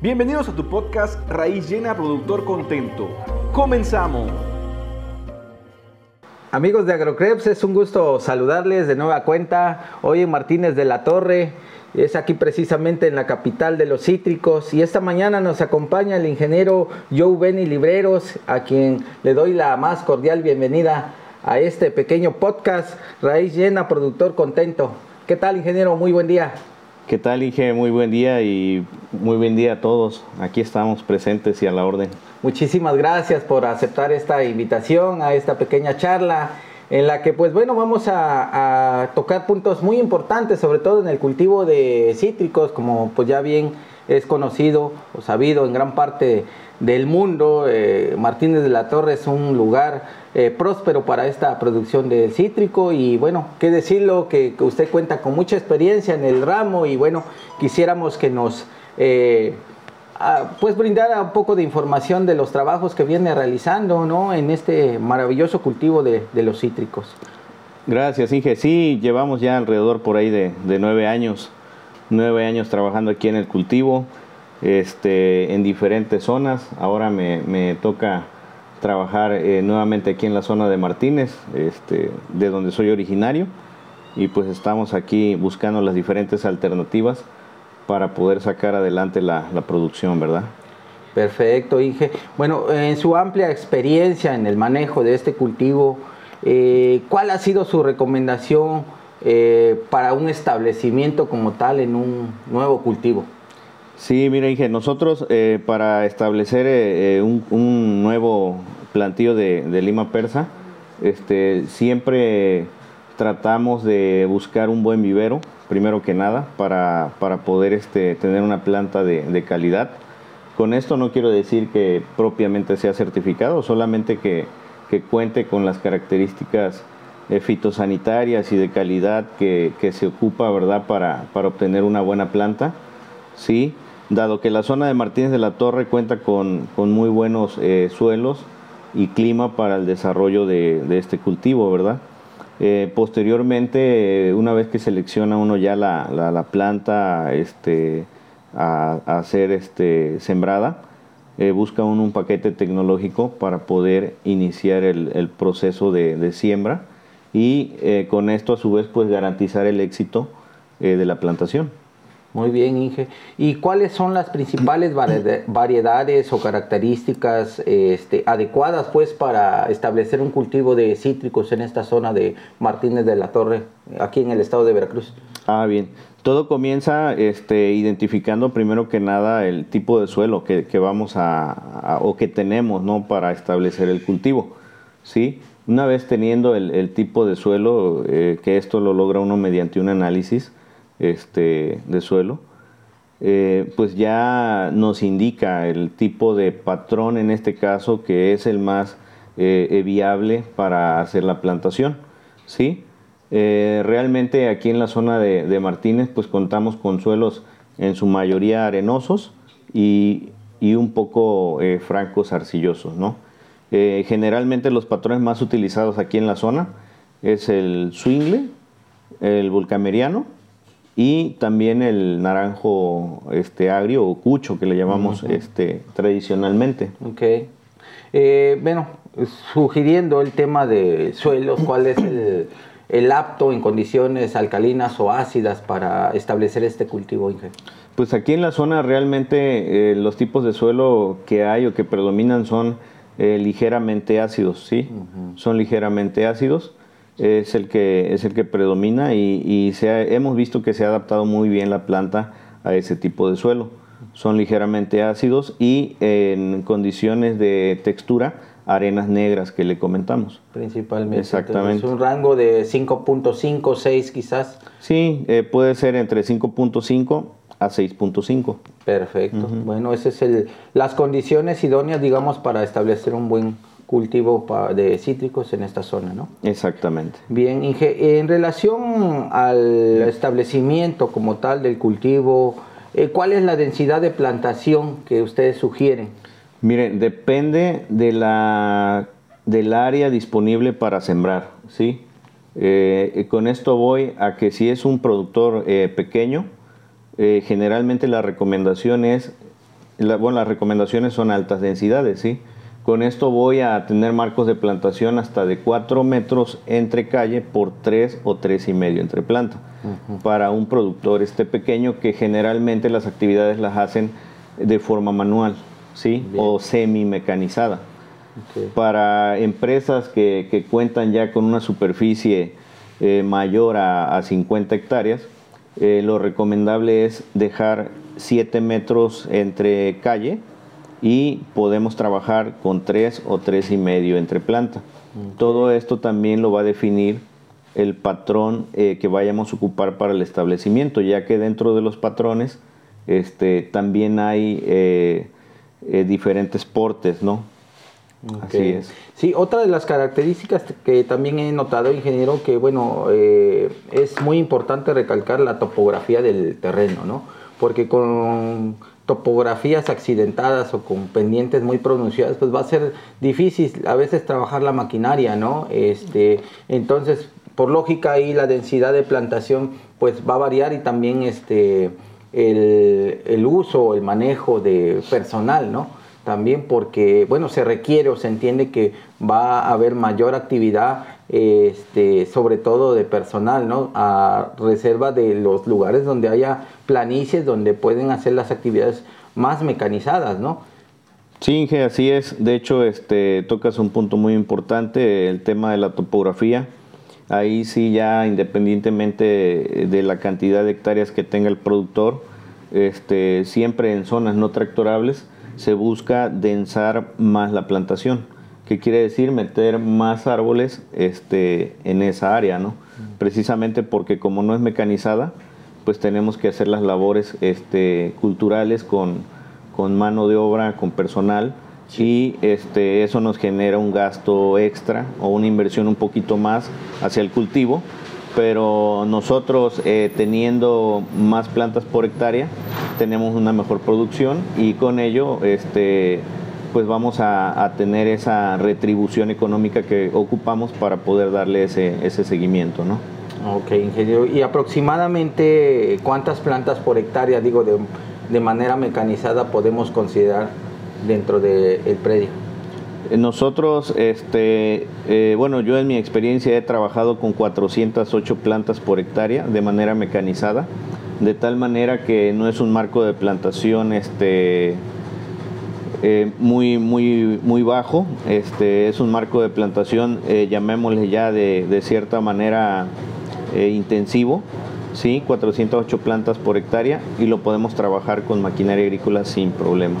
Bienvenidos a tu podcast Raíz Llena Productor Contento. Comenzamos. Amigos de Agrocreps, es un gusto saludarles de nueva cuenta. Hoy en Martínez de la Torre, es aquí precisamente en la capital de los cítricos. Y esta mañana nos acompaña el ingeniero Joe Benny Libreros, a quien le doy la más cordial bienvenida a este pequeño podcast Raíz Llena Productor Contento. ¿Qué tal, ingeniero? Muy buen día. ¿Qué tal, Inge? Muy buen día y muy buen día a todos. Aquí estamos presentes y a la orden. Muchísimas gracias por aceptar esta invitación a esta pequeña charla en la que pues bueno vamos a, tocar puntos muy importantes sobre todo en el cultivo de cítricos como pues ya bien es conocido o sabido en gran parte del mundo. Eh, Martínez de la Torre es un lugar eh, próspero para esta producción de cítrico y bueno, qué decirlo, que, usted cuenta con mucha experiencia en el ramo y bueno, quisiéramos que nos eh, pues brindara un poco de información de los trabajos que viene realizando ¿no? en este maravilloso cultivo de, los cítricos. Gracias, Inge. Sí, llevamos ya alrededor por ahí de, de nueve años, nueve años trabajando aquí en el cultivo este, en diferentes zonas. Ahora me, toca trabajar eh, nuevamente aquí en la zona de Martínez, este, de donde soy originario, y pues estamos aquí buscando las diferentes alternativas para poder sacar adelante la, producción, ¿verdad? Perfecto, Inge. Bueno, en su amplia experiencia en el manejo de este cultivo, eh, ¿cuál ha sido su recomendación eh, para un establecimiento como tal en un nuevo cultivo? Sí, mira, Inge, nosotros eh, para establecer eh, eh, un, nuevo plantío de, lima persa, este, siempre tratamos de buscar un buen vivero, primero que nada, para, poder este, tener una planta de, calidad. Con esto no quiero decir que propiamente sea certificado, solamente que, cuente con las características fitosanitarias y de calidad que, se ocupa, ¿verdad?, para, para obtener una buena planta. Sí, dado que la zona de Martínez de la Torre cuenta con, muy buenos eh, suelos y clima para el desarrollo de, este cultivo, ¿verdad? Eh, posteriormente, una vez que selecciona uno ya la, planta este, a, ser este, sembrada, eh, busca uno un paquete tecnológico para poder iniciar el, proceso de, siembra y con esto a su vez pues garantizar el éxito de la plantación. Muy bien, Inge. ¿Y cuáles son las principales variedades o características este, adecuadas pues para establecer un cultivo de cítricos en esta zona de Martínez de la Torre, aquí en el estado de Veracruz? Ah, bien. Todo comienza este, identificando primero que nada el tipo de suelo que, vamos a, o que tenemos ¿no? para establecer el cultivo. ¿sí? Una vez teniendo el, tipo de suelo, eh, que esto lo logra uno mediante un análisis, este, de suelo, eh, pues ya nos indica el tipo de patrón en este caso que es el más eh, viable para hacer la plantación. ¿sí? Eh, realmente aquí en la zona de, Martínez pues contamos con suelos en su mayoría arenosos y, un poco francos arcillosos. ¿no? generalmente los patrones más utilizados aquí en la zona es el swingle, el vulcameriano, y también el naranjo este, agrio o cucho que le llamamos este, tradicionalmente. Ok. Eh, bueno, sugiriendo el tema de suelos, ¿cuál es el, apto en condiciones alcalinas o ácidas para establecer este cultivo, Inge? Pues aquí en la zona realmente eh, los tipos de suelo que hay o que predominan son eh, ligeramente ácidos, ¿sí? Son ligeramente ácidos es el que, es el que predomina y, se hemos visto que se ha adaptado muy bien la planta a ese tipo de suelo. Son ligeramente ácidos y en condiciones de textura, arenas negras que le comentamos. Principalmente. Exactamente. Es un rango de 5.5, 6 quizás. Sí, eh, puede ser entre 5.5 a 6.5. Perfecto. Bueno, esas es el, las condiciones idóneas, digamos, para establecer un buen cultivo de cítricos en esta zona, ¿no? Exactamente. Bien, Inge, en relación al establecimiento como tal del cultivo, eh, ¿cuál es la densidad de plantación que ustedes sugieren? Miren, depende de la, del área disponible para sembrar, ¿sí? Eh, con esto voy a que si es un productor eh, pequeño, generalmente la recomendación es bueno, las recomendaciones son altas densidades, ¿sí? Con esto voy a tener marcos de plantación hasta de 4 metros entre calle por 3 o tres y medio entre planta. Para un productor este pequeño que generalmente las actividades las hacen de forma manual, ¿sí? O semi mecanizada. Para empresas que, cuentan ya con una superficie eh, mayor a, 50 hectáreas, eh, lo recomendable es dejar 7 metros entre calle y podemos trabajar con 3 o tres y medio entre planta. Todo esto también lo va a definir el patrón eh, que vayamos a ocupar para el establecimiento, ya que dentro de los patrones este, también hay eh, eh, diferentes portes, ¿no? Así es. Sí, otra de las características que también he notado, ingeniero, que bueno, es muy importante recalcar la topografía del terreno, ¿no? Porque con topografías accidentadas o con pendientes muy pronunciadas, pues va a ser difícil a veces trabajar la maquinaria, ¿no? Este, entonces, por lógica ahí la densidad de plantación pues va a variar y también este, el, el uso, el manejo de personal, ¿no? También porque, bueno, se requiere o se entiende que va a haber mayor actividad, este, sobre todo de personal, ¿no? A reserva de los lugares donde haya planicies, donde pueden hacer las actividades más mecanizadas, ¿no? Sí, Inge, así es. De hecho, este, tocas un punto muy importante, el tema de la topografía. Ahí sí ya independientemente de la cantidad de hectáreas que tenga el productor, este, siempre en zonas no tractorables, se busca densar más la plantación. ¿Qué quiere decir? Meter más árboles este, en esa área, ¿no? Precisamente porque como no es mecanizada, pues tenemos que hacer las labores este, culturales con, con mano de obra, con personal, y este, eso nos genera un gasto extra o una inversión un poquito más hacia el cultivo, pero nosotros eh, teniendo más plantas por hectárea tenemos una mejor producción y con ello este, pues vamos a, tener esa retribución económica que ocupamos para poder darle ese, ese seguimiento. ¿no? Ok, ingeniero. ¿Y aproximadamente cuántas plantas por hectárea, digo, de, de manera mecanizada podemos considerar dentro del predio? Nosotros, este, eh, bueno, yo en mi experiencia he trabajado con 408 plantas por hectárea de manera mecanizada, de tal manera que no es un marco de plantación este, eh, muy, muy, muy bajo, este, es un marco de plantación, eh, llamémosle ya de, de cierta manera intensivo, ¿sí? 408 plantas por hectárea y lo podemos trabajar con maquinaria agrícola sin problema.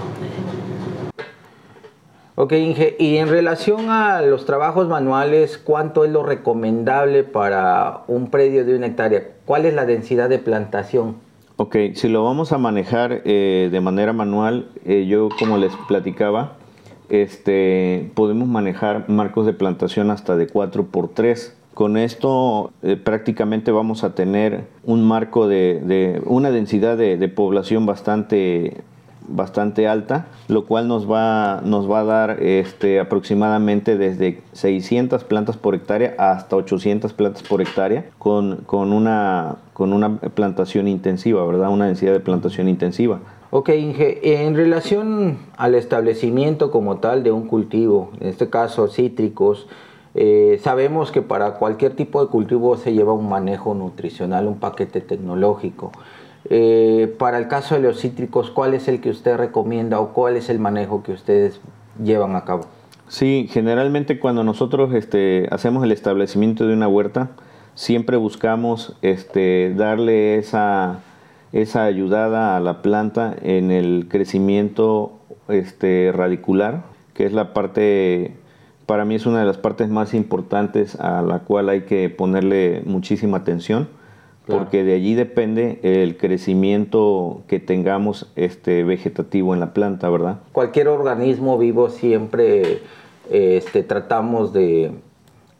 Ok, Inge, y en relación a los trabajos manuales, ¿cuánto es lo recomendable para un predio de una hectárea? ¿Cuál es la densidad de plantación? Ok, si lo vamos a manejar eh, de manera manual, eh, yo como les platicaba, este, podemos manejar marcos de plantación hasta de 4 por 3 con esto eh, prácticamente vamos a tener un marco de, una densidad de, población bastante bastante alta, lo cual nos va, nos va a dar este, aproximadamente desde 600 plantas por hectárea hasta 800 plantas por hectárea con, con, una, con una plantación intensiva, ¿verdad? Una densidad de plantación intensiva. Ok, Inge, en relación al establecimiento como tal de un cultivo, en este caso cítricos, eh, sabemos que para cualquier tipo de cultivo se lleva un manejo nutricional, un paquete tecnológico. Eh, para el caso de los cítricos, ¿cuál es el que usted recomienda o cuál es el manejo que ustedes llevan a cabo? Sí, generalmente cuando nosotros este, hacemos el establecimiento de una huerta, siempre buscamos este, darle esa, esa ayudada a la planta en el crecimiento este, radicular, que es la parte, para mí es una de las partes más importantes a la cual hay que ponerle muchísima atención porque de allí depende el crecimiento que tengamos este vegetativo en la planta, ¿verdad? Cualquier organismo vivo siempre este, tratamos de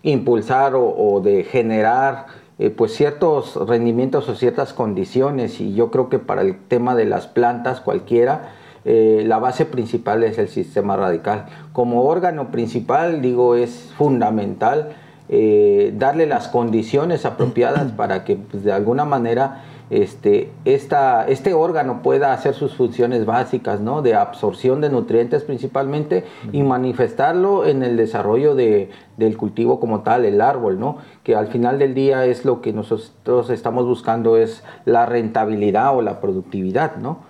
impulsar o, de generar eh, pues ciertos rendimientos o ciertas condiciones y yo creo que para el tema de las plantas cualquiera eh, la base principal es el sistema radical. Como órgano principal digo es fundamental eh, darle las condiciones apropiadas para que pues, de alguna manera este, esta, este órgano pueda hacer sus funciones básicas, ¿no? De absorción de nutrientes principalmente y manifestarlo en el desarrollo de, del cultivo como tal, el árbol, ¿no? Que al final del día es lo que nosotros estamos buscando, es la rentabilidad o la productividad, ¿no?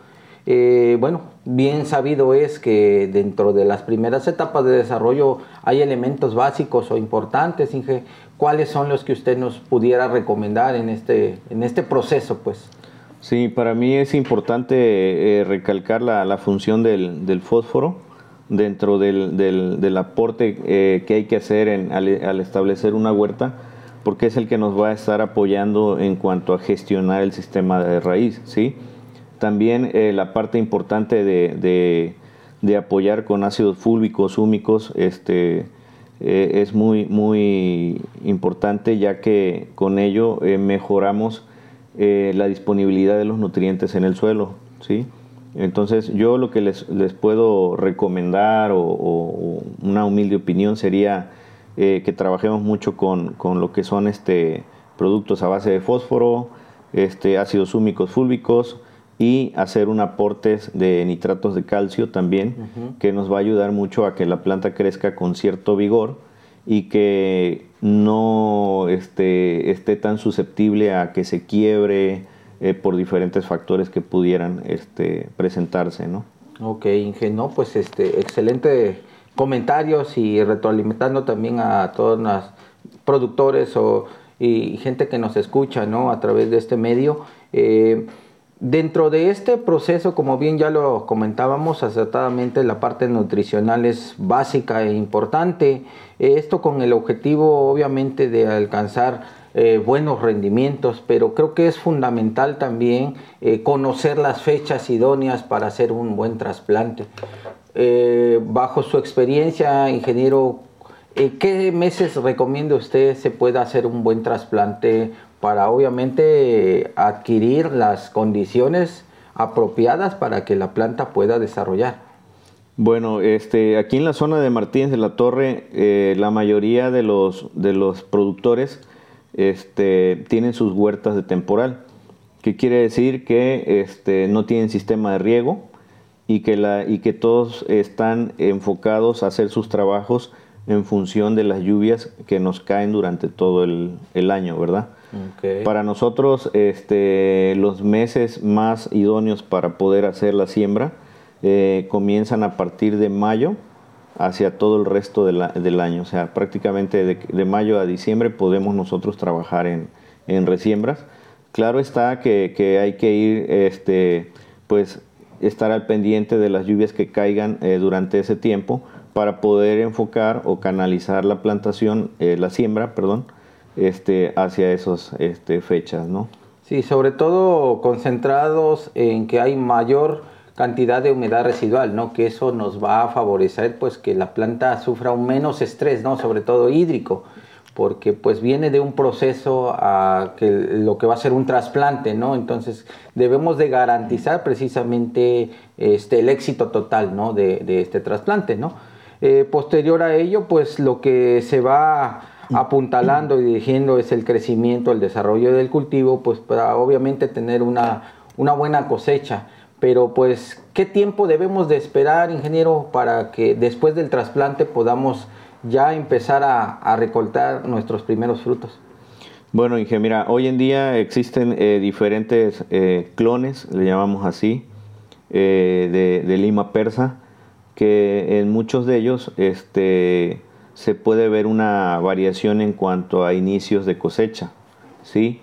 Eh, bueno, bien sabido es que dentro de las primeras etapas de desarrollo hay elementos básicos o importantes, Inge. ¿Cuáles son los que usted nos pudiera recomendar en este, en este proceso, pues? Sí, para mí es importante eh, recalcar la, función del, fósforo dentro del, aporte eh, que hay que hacer al, establecer una huerta, porque es el que nos va a estar apoyando en cuanto a gestionar el sistema de raíz, ¿sí? También eh, la parte importante de, apoyar con ácidos fúlbicos, húmicos, este, eh, es muy, muy importante ya que con ello eh, mejoramos la disponibilidad de los nutrientes en el suelo. ¿sí? Entonces yo lo que les, puedo recomendar o, una humilde opinión sería que trabajemos mucho con, con, lo que son este, productos a base de fósforo, este, ácidos húmicos fúlbicos, y hacer un aporte de nitratos de calcio también, que nos va a ayudar mucho a que la planta crezca con cierto vigor y que no este, esté tan susceptible a que se quiebre eh, por diferentes factores que pudieran este, presentarse, ¿no? Ok, Inge, pues este, excelente comentarios y retroalimentando también a todos los productores o, y gente que nos escucha, ¿no? A través de este medio. Eh, Dentro de este proceso, como bien ya lo comentábamos acertadamente, la parte nutricional es básica e importante. Esto con el objetivo obviamente de alcanzar eh, buenos rendimientos, pero creo que es fundamental también eh, conocer las fechas idóneas para hacer un buen trasplante. Eh, bajo su experiencia, ingeniero, ¿qué meses recomienda usted se pueda hacer un buen trasplante para obviamente adquirir las condiciones apropiadas para que la planta pueda desarrollar. Bueno, este, aquí en la zona de Martínez de la Torre, eh, la mayoría de los, de los productores este, tienen sus huertas de temporal, que quiere decir que este, no tienen sistema de riego y que, la, y que todos están enfocados a hacer sus trabajos en función de las lluvias que nos caen durante todo el, el año, ¿verdad? Para nosotros, este, los meses más idóneos para poder hacer la siembra eh, comienzan a partir de mayo hacia todo el resto del año. O sea, prácticamente de, mayo a diciembre podemos nosotros trabajar en, en resiembras. Claro está que, hay que ir, este, pues, estar al pendiente de las lluvias que caigan eh, durante ese tiempo para poder enfocar o canalizar la plantación, eh, la siembra, perdón, este, hacia esas este, fechas, ¿no? Sí, sobre todo concentrados en que hay mayor cantidad de humedad residual, ¿no? Que eso nos va a favorecer, pues, que la planta sufra un menos estrés, ¿no? Sobre todo hídrico, porque pues viene de un proceso a que lo que va a ser un trasplante, ¿no? Entonces debemos de garantizar precisamente este, el éxito total, ¿no? De, este trasplante, ¿no? Eh, posterior a ello, pues lo que se va apuntalando y dirigiendo es el crecimiento, el desarrollo del cultivo, pues para obviamente tener una, una buena cosecha. Pero pues, ¿qué tiempo debemos de esperar, ingeniero, para que después del trasplante podamos ya empezar a, a recoltar nuestros primeros frutos? Bueno, Inge, mira, hoy en día existen eh, diferentes eh, clones, le llamamos así, eh, de, de, lima persa, que en muchos de ellos este, se puede ver una variación en cuanto a inicios de cosecha, ¿sí?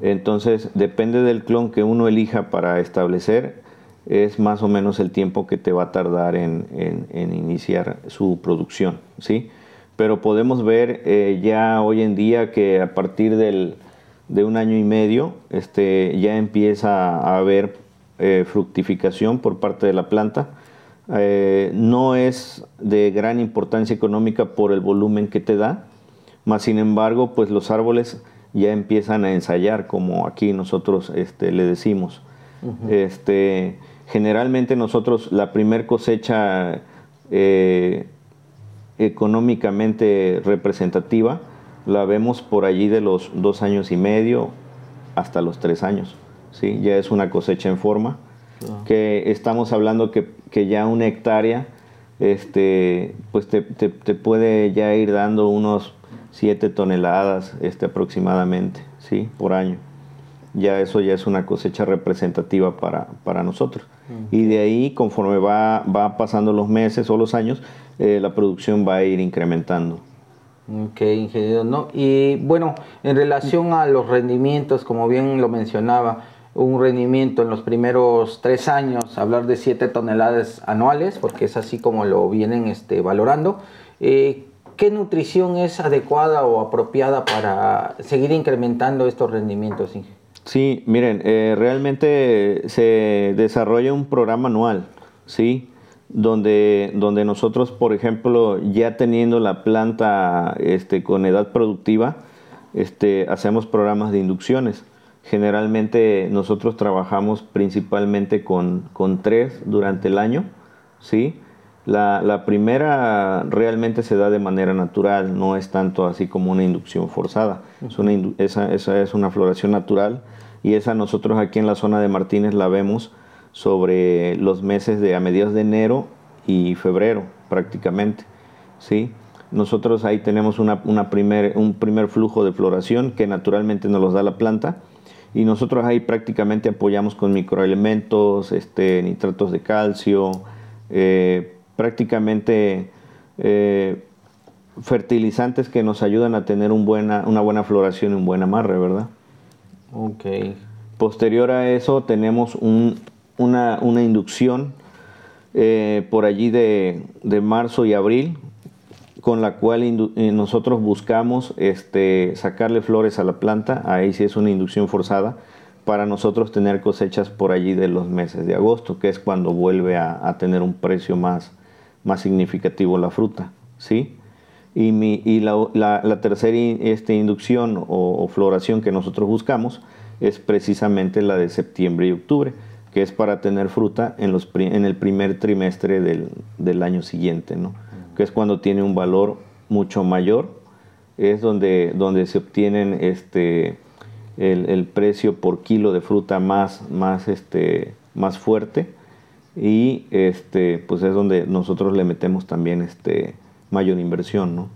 Entonces, depende del clon que uno elija para establecer, es más o menos el tiempo que te va a tardar en, iniciar su producción, ¿sí? Pero podemos ver eh, ya hoy en día que a partir del, de un año y medio este, ya empieza a haber eh, fructificación por parte de la planta, eh, no es de gran importancia económica por el volumen que te da, más sin embargo, pues los árboles ya empiezan a ensayar, como aquí nosotros este, le decimos. este, generalmente nosotros la primer cosecha eh, económicamente representativa la vemos por allí de los dos años y medio hasta los tres años. ¿sí? Ya es una cosecha en forma, que estamos hablando que, que, ya una hectárea, este, pues te, te, te, puede ya ir dando unos 7 toneladas este, aproximadamente, ¿sí? Por año. Ya eso ya es una cosecha representativa para, para nosotros. Y de ahí, conforme va, va pasando los meses o los años, eh, la producción va a ir incrementando. Ok, ingeniero, ¿no? Y bueno, en relación a los rendimientos, como bien lo mencionaba, un rendimiento en los primeros tres años, hablar de 7 toneladas anuales, porque es así como lo vienen este, valorando. Eh, ¿Qué nutrición es adecuada o apropiada para seguir incrementando estos rendimientos, ingeniero? Sí, miren, eh, realmente se desarrolla un programa anual, ¿sí? donde, donde nosotros, por ejemplo, ya teniendo la planta este, con edad productiva, este, hacemos programas de inducciones. Generalmente nosotros trabajamos principalmente con, con tres durante el año, ¿sí? La, la, primera realmente se da de manera natural, no es tanto así como una inducción forzada. Es una, esa, esa, es una floración natural y esa nosotros aquí en la zona de Martínez la vemos sobre los meses de a mediados de enero y febrero prácticamente. ¿sí? Nosotros ahí tenemos una, una primer, un primer flujo de floración que naturalmente nos los da la planta y nosotros ahí prácticamente apoyamos con microelementos, este, nitratos de calcio, eh, prácticamente eh, fertilizantes que nos ayudan a tener un buena, una buena floración y un buen amarre, ¿verdad? Ok. Posterior a eso tenemos un, una, inducción eh, por allí de, marzo y abril, con la cual eh, nosotros buscamos este, sacarle flores a la planta, ahí sí es una inducción forzada, para nosotros tener cosechas por allí de los meses de agosto, que es cuando vuelve a, tener un precio más, más significativo la fruta, ¿sí? Y, mi, y la, tercera este, inducción o, o floración que nosotros buscamos es precisamente la de septiembre y octubre que es para tener fruta en, los, en el primer trimestre del, año siguiente, ¿no? Que es cuando tiene un valor mucho mayor, es donde, donde se obtienen este, el, precio por kilo de fruta más, más, este, más fuerte y este, pues es donde nosotros le metemos también este, mayor inversión. ¿no?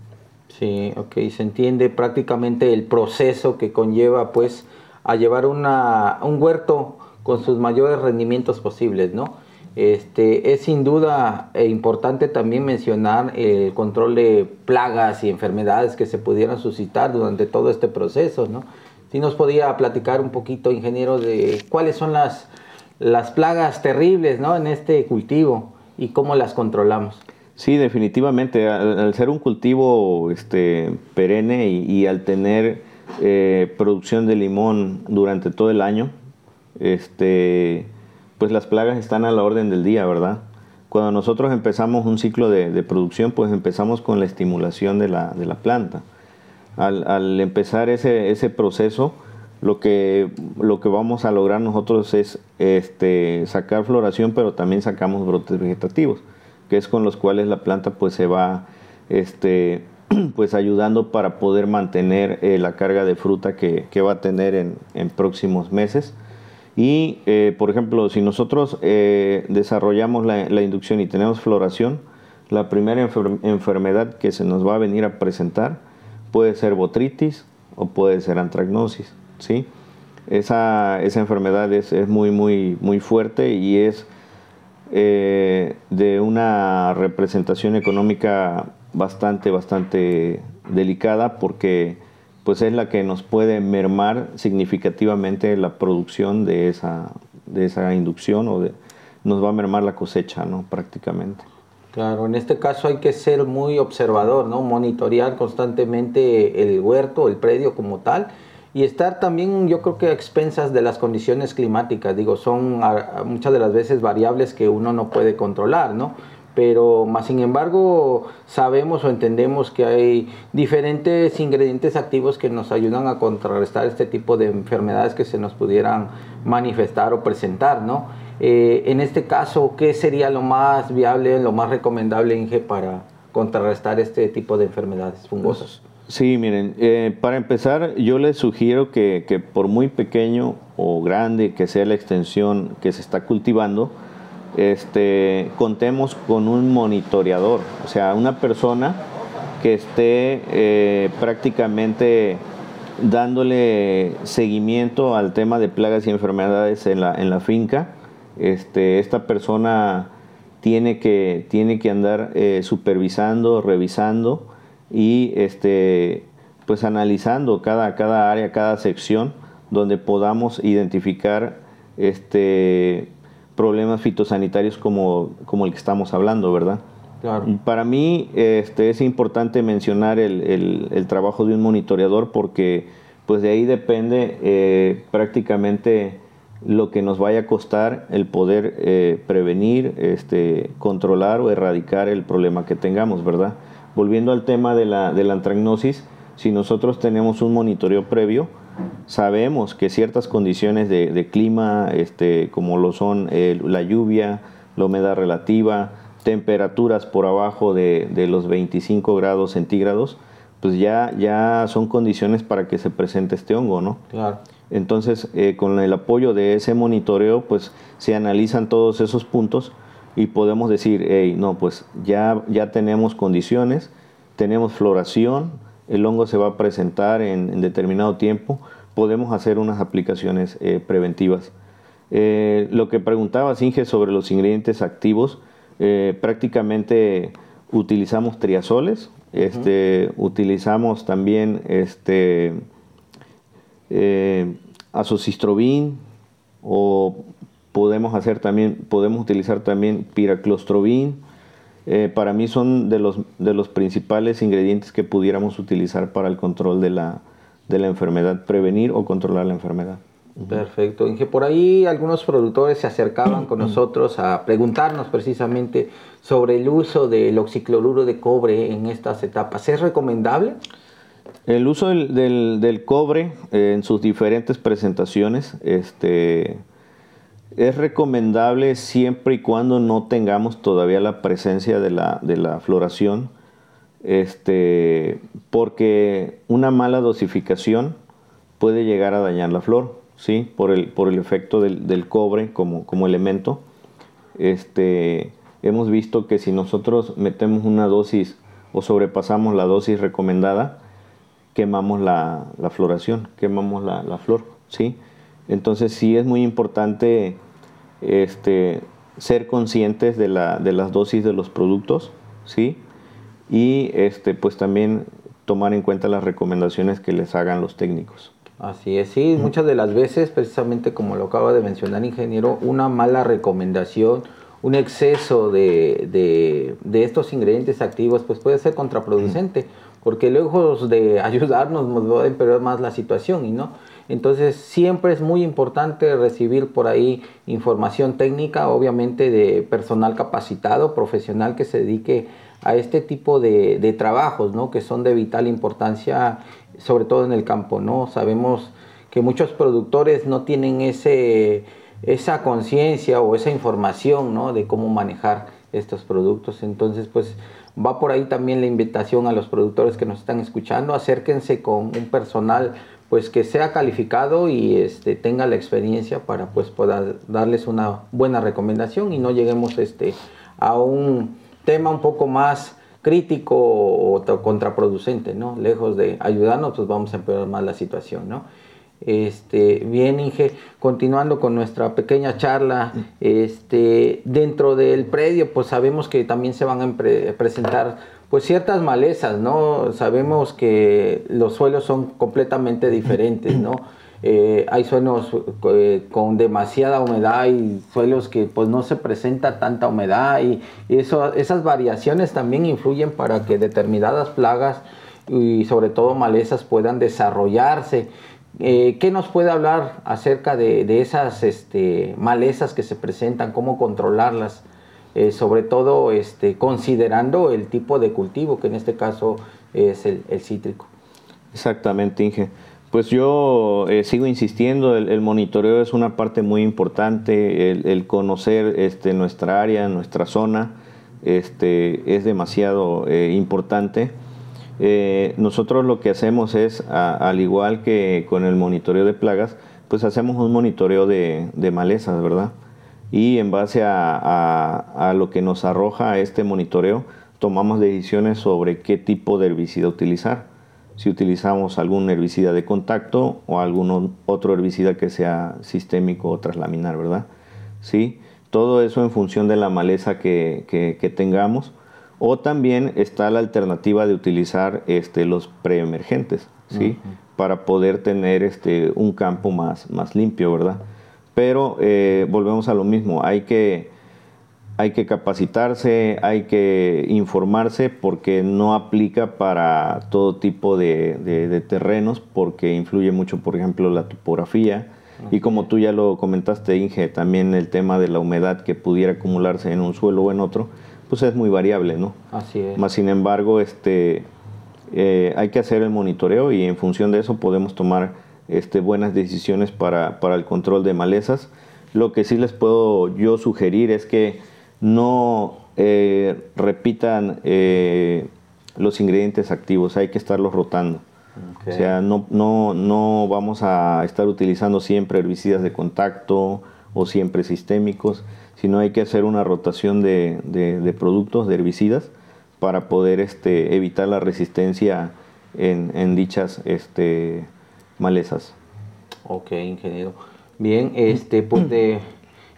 Sí, ok, se entiende prácticamente el proceso que conlleva pues a llevar una, un huerto con sus mayores rendimientos posibles, ¿no? Este, es sin duda eh, importante también mencionar el control de plagas y enfermedades que se pudieran suscitar durante todo este proceso, ¿no? Si nos podía platicar un poquito, ingeniero, de cuáles son las, las plagas terribles, ¿no? En este cultivo y cómo las controlamos. Sí, definitivamente. Al, ser un cultivo este, perenne y, al tener eh, producción de limón durante todo el año, este, pues las plagas están a la orden del día, ¿verdad? Cuando nosotros empezamos un ciclo de, producción, pues empezamos con la estimulación de la, planta. Al, empezar ese, ese, proceso, lo que, lo que vamos a lograr nosotros es este, sacar floración, pero también sacamos brotes vegetativos, que es con los cuales la planta pues se va este, pues ayudando para poder mantener eh, la carga de fruta que, va a tener en, en próximos meses y, eh, por ejemplo, si nosotros eh, desarrollamos la, inducción y tenemos floración, la primera enfermedad que se nos va a venir a presentar puede ser botritis o puede ser antragnosis. ¿sí? Esa, esa enfermedad es, es, muy, muy, muy fuerte y es eh, de una representación económica bastante, bastante delicada porque pues es la que nos puede mermar significativamente la producción de esa, de esa inducción o de, nos va a mermar la cosecha, ¿no? Prácticamente. Claro, en este caso hay que ser muy observador, ¿no? Monitorear constantemente el huerto, el predio como tal y estar también, yo creo que a expensas de las condiciones climáticas, digo, son muchas de las veces variables que uno no puede controlar, ¿no? Pero más sin embargo sabemos o entendemos que hay diferentes ingredientes activos que nos ayudan a contrarrestar este tipo de enfermedades que se nos pudieran manifestar o presentar, ¿no? Eh, en este caso, ¿qué sería lo más viable, lo más recomendable, Inge, para contrarrestar este tipo de enfermedades fungosas? Sí, miren, eh, para empezar yo les sugiero que, que, por muy pequeño o grande que sea la extensión que se está cultivando, este, contemos con un monitoreador, o sea, una persona que esté eh, prácticamente dándole seguimiento al tema de plagas y enfermedades en la, finca. Este, esta persona tiene que, tiene que andar eh, supervisando, revisando y este, pues analizando cada, cada área, cada sección donde podamos identificar este, problemas fitosanitarios como, como el que estamos hablando, ¿verdad? Claro. Para mí este, es importante mencionar el, el, trabajo de un monitoreador porque pues de ahí depende eh, prácticamente lo que nos vaya a costar el poder eh, prevenir, este, controlar o erradicar el problema que tengamos, ¿verdad? Volviendo al tema de la, de la antragnosis, si nosotros tenemos un monitoreo previo, sabemos que ciertas condiciones de, clima, este, como lo son la lluvia, la humedad relativa, temperaturas por abajo de, los 25 grados centígrados, pues ya, ya son condiciones para que se presente este hongo, ¿no? Claro. Entonces, eh, con el apoyo de ese monitoreo, pues se analizan todos esos puntos y podemos decir, hey, no, pues ya, ya tenemos condiciones, tenemos floración, el hongo se va a presentar en, determinado tiempo, podemos hacer unas aplicaciones eh, preventivas. Eh, lo que preguntaba Inge sobre los ingredientes activos, eh, prácticamente utilizamos triazoles, este, utilizamos también este, azocistrobin o podemos hacer también, podemos utilizar también piraclostrobin, eh, para mí son de los, de los principales ingredientes que pudiéramos utilizar para el control de la, de la enfermedad, prevenir o controlar la enfermedad. Perfecto. Inge, por ahí algunos productores se acercaban con nosotros a preguntarnos precisamente sobre el uso del oxicloruro de cobre en estas etapas. ¿Es recomendable? El uso del, del, del cobre eh, en sus diferentes presentaciones, este, es recomendable siempre y cuando no tengamos todavía la presencia de la, de la floración, este, porque una mala dosificación puede llegar a dañar la flor, ¿sí? por, el, por el efecto del, cobre como, como elemento. Este, hemos visto que si nosotros metemos una dosis o sobrepasamos la dosis recomendada, quemamos la, floración, quemamos la, la flor. ¿sí? Entonces sí es muy importante este, ser conscientes de, la, de las dosis de los productos, ¿sí? Y este, pues también tomar en cuenta las recomendaciones que les hagan los técnicos. Así es, sí, muchas de las veces, precisamente como lo acaba de mencionar ingeniero, una mala recomendación, un exceso de, de, de estos ingredientes activos, pues puede ser contraproducente, porque lejos de ayudarnos nos va a empeorar más la situación y no. Entonces siempre es muy importante recibir por ahí información técnica, obviamente de personal capacitado, profesional que se dedique a este tipo de, trabajos, ¿no? Que son de vital importancia, sobre todo en el campo, ¿no? Sabemos que muchos productores no tienen ese, esa conciencia o esa información, ¿no? De cómo manejar estos productos. Entonces, pues va por ahí también la invitación a los productores que nos están escuchando, acérquense con un personal pues que sea calificado y este, tenga la experiencia para pues poder darles una buena recomendación y no lleguemos este, a un tema un poco más crítico o contraproducente, ¿no? Lejos de ayudarnos, pues vamos a empeorar más la situación, ¿no? Este, bien, Inge, continuando con nuestra pequeña charla, este, dentro del predio, pues sabemos que también se van a presentar pues ciertas malezas, ¿no? Sabemos que los suelos son completamente diferentes, ¿no? Eh, hay suelos eh, con demasiada humedad y suelos que pues no se presenta tanta humedad y, eso, esas variaciones también influyen para que determinadas plagas y sobre todo malezas puedan desarrollarse. Eh, ¿Qué nos puede hablar acerca de, esas este, malezas que se presentan, cómo controlarlas? Eh, sobre todo este, considerando el tipo de cultivo, que en este caso es el, cítrico. Exactamente, Inge. Pues yo eh, sigo insistiendo, el, monitoreo es una parte muy importante, el, conocer este, nuestra área, nuestra zona, este, es demasiado eh, importante. Nosotros lo que hacemos es, al igual que con el monitoreo de plagas, pues hacemos un monitoreo de, malezas, ¿verdad? Y en base a, lo que nos arroja este monitoreo, tomamos decisiones sobre qué tipo de herbicida utilizar. Si utilizamos algún herbicida de contacto o algún otro herbicida que sea sistémico o traslaminar, ¿verdad? Sí, todo eso en función de la maleza que, tengamos. O también está la alternativa de utilizar este, los preemergentes, ¿sí? Para poder tener este, un campo más, más limpio, ¿verdad? Pero eh, volvemos a lo mismo, hay que, hay que capacitarse, hay que informarse porque no aplica para todo tipo de, de terrenos porque influye mucho, por ejemplo, la topografía, y como tú ya lo comentaste, Inge, también el tema de la humedad que pudiera acumularse en un suelo o en otro, pues es muy variable, ¿no? Así es. Más sin embargo, este, eh, hay que hacer el monitoreo y en función de eso podemos tomar este, buenas decisiones para, el control de malezas. Lo que sí les puedo yo sugerir es que no eh, repitan eh, los ingredientes activos, hay que estarlos rotando. O sea, no, no, no vamos a estar utilizando siempre herbicidas de contacto o siempre sistémicos, sino hay que hacer una rotación de, de, productos, de herbicidas, para poder este, evitar la resistencia en, en dichas este, malezas. Ok, ingeniero. Bien, este, pues de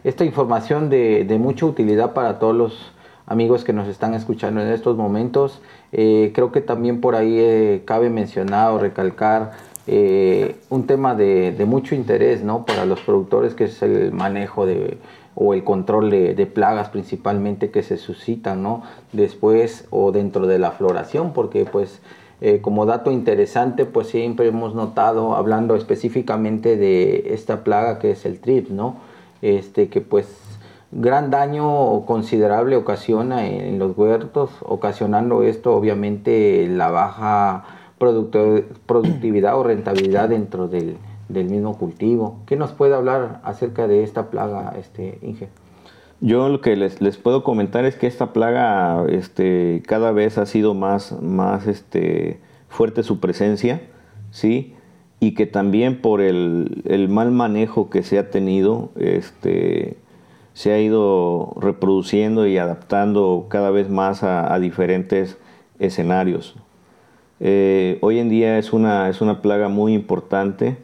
esta información de, de mucha utilidad para todos los amigos que nos están escuchando en estos momentos. Eh, creo que también por ahí eh, cabe mencionar o recalcar eh, un tema de, mucho interés ¿no? para los productores, que es el manejo de, o el control de, plagas principalmente que se suscitan ¿no? después o dentro de la floración, porque pues como dato interesante, pues siempre hemos notado, hablando específicamente de esta plaga que es el TRIP, ¿no? Este, que pues gran daño considerable ocasiona en los huertos, ocasionando esto obviamente la baja productividad o rentabilidad dentro del, mismo cultivo. ¿Qué nos puede hablar acerca de esta plaga, este Inge? Yo lo que les, puedo comentar es que esta plaga este, cada vez ha sido más, más este, fuerte su presencia, ¿sí? Y que también por el, el mal manejo que se ha tenido, este, se ha ido reproduciendo y adaptando cada vez más a, diferentes escenarios. Eh, hoy en día es una, es una plaga muy importante,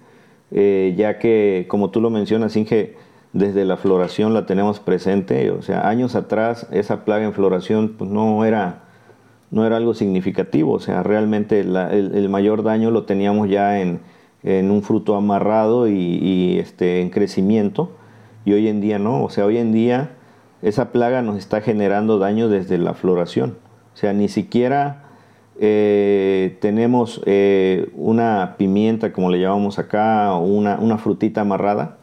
eh, ya que, como tú lo mencionas, Inge, desde la floración la tenemos presente. O sea, años atrás esa plaga en floración pues, no, era, no era algo significativo. O sea, realmente el, mayor daño lo teníamos ya en, un fruto amarrado y, y este, en crecimiento y hoy en día no. O sea, hoy en día esa plaga nos está generando daño desde la floración. O sea, ni siquiera eh, tenemos eh, una pimienta, como le llamamos acá, o una, una, frutita amarrada,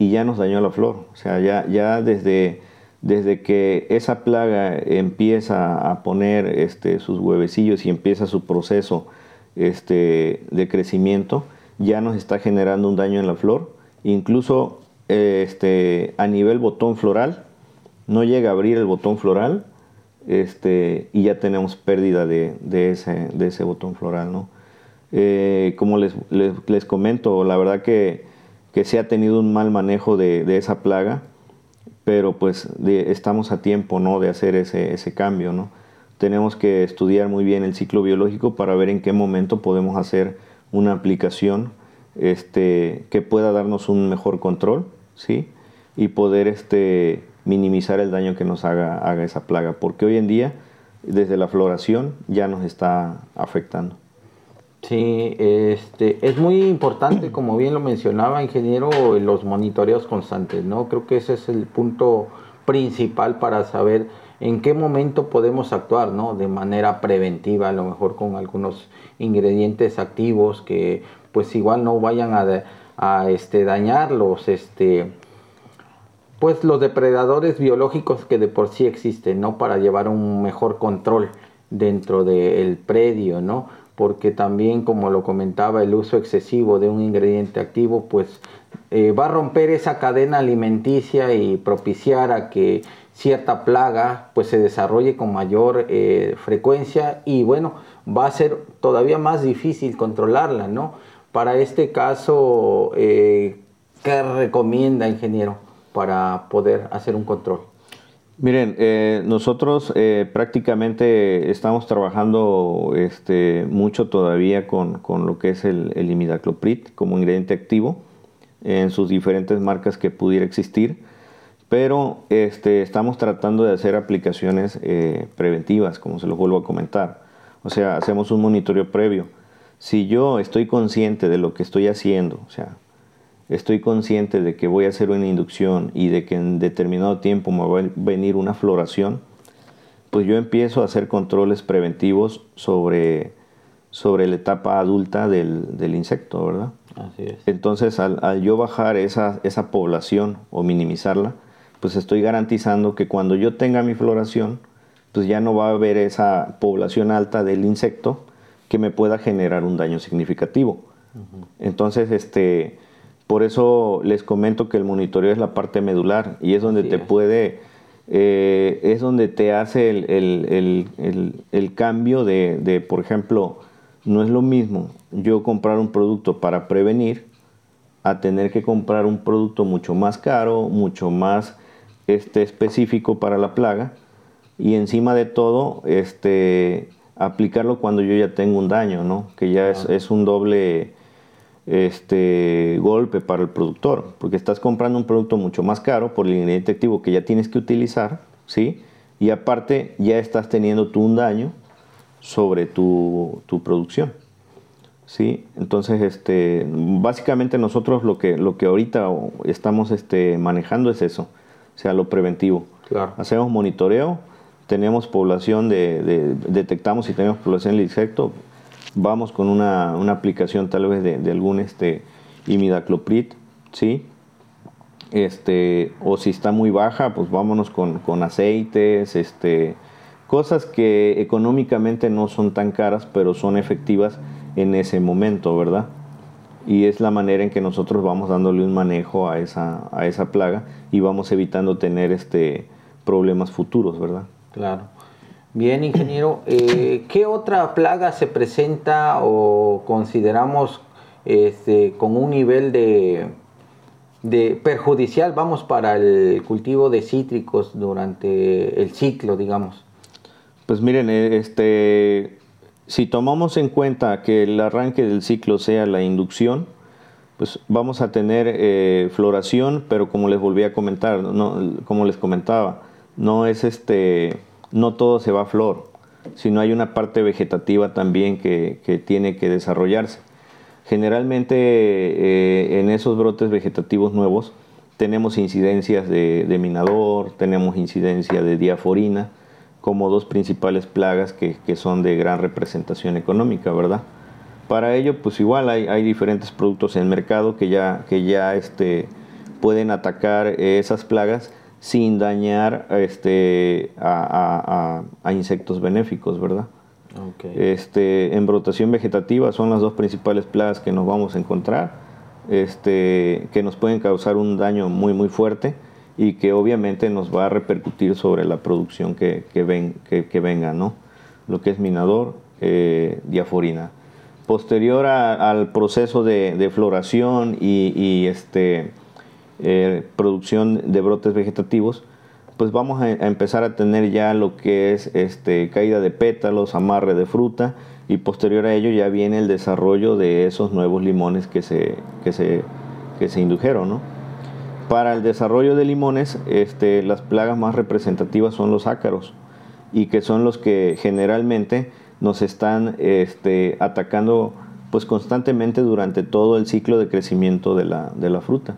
y ya nos dañó la flor. O sea, ya, ya desde, desde que esa plaga empieza a poner este, sus huevecillos y empieza su proceso este, de crecimiento, ya nos está generando un daño en la flor. Incluso este, a nivel botón floral, no llega a abrir el botón floral este, y ya tenemos pérdida de, ese, de ese, botón floral. ¿no? Eh, como les, les, comento, la verdad que, que, se ha tenido un mal manejo de, de esa plaga, pero pues estamos a tiempo ¿no? de hacer ese, ese cambio. ¿no? Tenemos que estudiar muy bien el ciclo biológico para ver en qué momento podemos hacer una aplicación este, que pueda darnos un mejor control ¿sí? Y poder este, minimizar el daño que nos haga, haga esa plaga, porque hoy en día, desde la floración, ya nos está afectando. Sí, este, es muy importante, como bien lo mencionaba, ingeniero, los monitoreos constantes, ¿no? Creo que ese es el punto principal para saber en qué momento podemos actuar, ¿no? De manera preventiva, a lo mejor con algunos ingredientes activos que pues igual no vayan a, a este, dañar los, este, pues los depredadores biológicos que de por sí existen, ¿no? Para llevar un mejor control dentro del predio, ¿no? Porque también, como lo comentaba, el uso excesivo de un ingrediente activo, pues eh, va a romper esa cadena alimenticia y propiciar a que cierta plaga pues se desarrolle con mayor eh, frecuencia y bueno, va a ser todavía más difícil controlarla, ¿no? Para este caso, eh, ¿qué recomienda, ingeniero, para poder hacer un control? Miren, eh, nosotros eh, prácticamente estamos trabajando este, mucho todavía con, lo que es el, el, imidacloprid como ingrediente activo en sus diferentes marcas que pudiera existir, pero este, estamos tratando de hacer aplicaciones eh, preventivas, como se los vuelvo a comentar. O sea, hacemos un monitoreo previo. Si yo estoy consciente de lo que estoy haciendo, o sea, estoy consciente de que voy a hacer una inducción y de que en determinado tiempo me va a venir una floración, pues yo empiezo a hacer controles preventivos sobre, sobre la etapa adulta del, del insecto, ¿verdad? Así es. Entonces, al, al yo bajar esa, esa, población o minimizarla, pues estoy garantizando que cuando yo tenga mi floración, pues ya no va a haber esa población alta del insecto que me pueda generar un daño significativo. Entonces, este, por eso les comento que el monitoreo es la parte medular y es donde te puede, eh, es donde te hace el, cambio de, por ejemplo, no es lo mismo yo comprar un producto para prevenir a tener que comprar un producto mucho más caro, mucho más este, específico para la plaga y encima de todo este, aplicarlo cuando yo ya tengo un daño, ¿no? que ya es, es un doble este golpe para el productor, porque estás comprando un producto mucho más caro por el ingrediente activo que ya tienes que utilizar, ¿sí? Y aparte ya estás teniendo tú un daño sobre tu, producción. ¿Sí? Entonces, este, básicamente nosotros lo que, lo que ahorita estamos este, manejando es eso, o sea, lo preventivo. Hacemos monitoreo, tenemos población de, detectamos si tenemos población de insecto, vamos con una, aplicación tal vez de, algún este, imidacloprid, ¿sí? Este, o si está muy baja, pues vámonos con, aceites, este, cosas que económicamente no son tan caras, pero son efectivas en ese momento, ¿verdad? Y es la manera en que nosotros vamos dándole un manejo a esa, a esa plaga y vamos evitando tener este, problemas futuros, ¿verdad? Claro. Bien, ingeniero, eh, ¿qué otra plaga se presenta o consideramos este, con un nivel de, de perjudicial, vamos, para el cultivo de cítricos durante el ciclo, digamos? Pues miren, eh, este, si tomamos en cuenta que el arranque del ciclo sea la inducción, pues vamos a tener eh, floración, pero como les volví a comentar, no, como les comentaba, no es este no todo se va a flor, sino hay una parte vegetativa también que, tiene que desarrollarse. Generalmente eh, en esos brotes vegetativos nuevos tenemos incidencias de, minador, tenemos incidencia de diaforina, como dos principales plagas que, son de gran representación económica, ¿verdad? Para ello, pues igual hay, diferentes productos en el mercado que ya, que ya este, pueden atacar esas plagas sin dañar este, a, insectos benéficos, ¿verdad? Este, en brotación vegetativa son las dos principales plagas que nos vamos a encontrar, este, que nos pueden causar un daño muy muy fuerte y que obviamente nos va a repercutir sobre la producción que, ven, que, venga, ¿no? Lo que es minador, eh, diaforina. Posterior al proceso de, floración y, y este, eh, producción de brotes vegetativos, pues vamos a, empezar a tener ya lo que es este, caída de pétalos, amarre de fruta y posterior a ello ya viene el desarrollo de esos nuevos limones que se, que se, que se indujeron. Para el desarrollo de limones, este, las plagas más representativas son los ácaros y que son los que generalmente nos están este, atacando pues constantemente durante todo el ciclo de crecimiento de la, de la fruta.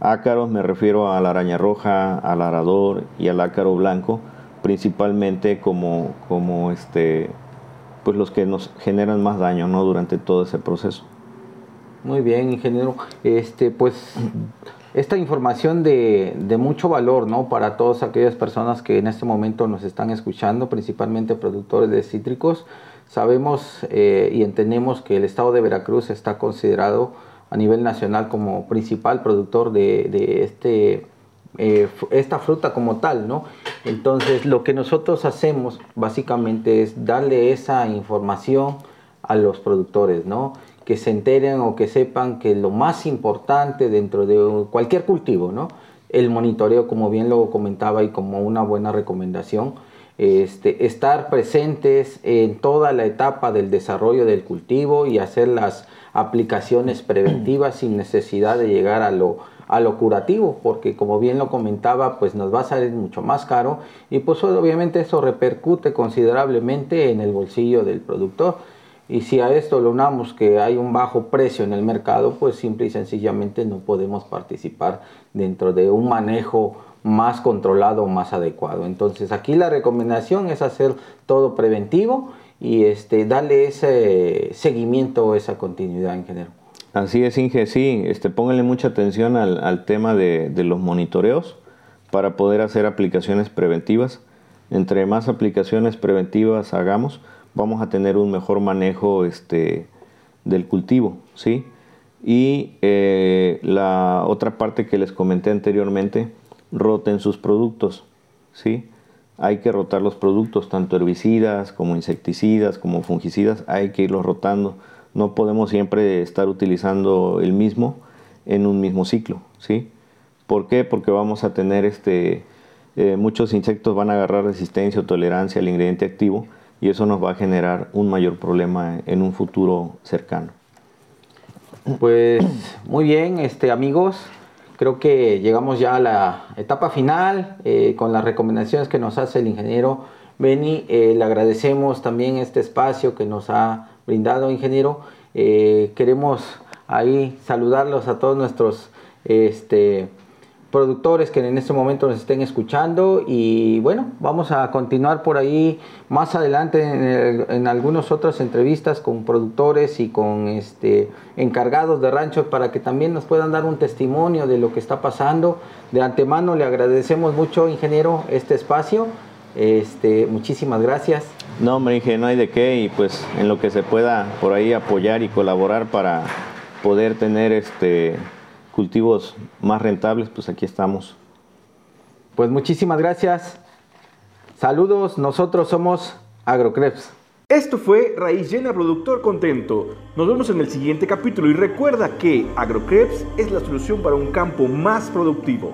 Ácaros me refiero a la araña roja, al arador y al ácaro blanco, principalmente como, como este, pues los que nos generan más daño ¿no? durante todo ese proceso. Muy bien, ingeniero. Este, pues esta información de, de, mucho valor ¿no? para todas aquellas personas que en este momento nos están escuchando, principalmente productores de cítricos. Sabemos eh, y entendemos que el estado de Veracruz está considerado a nivel nacional como principal productor de, este eh, esta fruta como tal, ¿no? Entonces lo que nosotros hacemos básicamente es darle esa información a los productores, ¿no? Que se enteren o que sepan que lo más importante dentro de cualquier cultivo, ¿no? El monitoreo, como bien lo comentaba y como una buena recomendación, este, estar presentes en toda la etapa del desarrollo del cultivo y hacer las aplicaciones preventivas sin necesidad de llegar a lo, a lo curativo, porque como bien lo comentaba, pues nos va a salir mucho más caro y pues obviamente eso repercute considerablemente en el bolsillo del productor. Y si a esto lo unamos que hay un bajo precio en el mercado, pues simple y sencillamente no podemos participar dentro de un manejo más controlado, más adecuado. Entonces aquí la recomendación es hacer todo preventivo y este, darle ese seguimiento, esa continuidad en general. Así es, Inge, sí, este, pónganle mucha atención al, tema de, los monitoreos para poder hacer aplicaciones preventivas. Entre más aplicaciones preventivas hagamos, vamos a tener un mejor manejo este, del cultivo, ¿sí? Y eh, la otra parte que les comenté anteriormente, roten sus productos, ¿sí? Hay que rotar los productos, tanto herbicidas como insecticidas, como fungicidas, hay que irlos rotando no podemos siempre estar utilizando el mismo en un mismo ciclo, ¿sí? ¿Por qué? Porque vamos a tener este, eh, muchos insectos van a agarrar resistencia o tolerancia al ingrediente activo y eso nos va a generar un mayor problema en un futuro cercano. Pues muy bien, este, amigos, creo que llegamos ya a la etapa final eh, con las recomendaciones que nos hace el ingeniero Beni. Eh, le agradecemos también este espacio que nos ha brindado, ingeniero. Eh, queremos ahí saludarlos a todos nuestros este, productores que en este momento nos estén escuchando y bueno, vamos a continuar por ahí más adelante en, en algunas otras entrevistas con productores y con este, encargados de ranchos para que también nos puedan dar un testimonio de lo que está pasando. De antemano le agradecemos mucho, ingeniero, este espacio. Este, muchísimas gracias. No, hombre, Inge, no hay de qué y pues en lo que se pueda por ahí apoyar y colaborar para poder tener este cultivos más rentables, pues aquí estamos. Pues muchísimas gracias. Saludos, nosotros somos Agrocreps. Esto fue Raíz Llena Productor Contento. Nos vemos en el siguiente capítulo y recuerda que Agrocreps es la solución para un campo más productivo.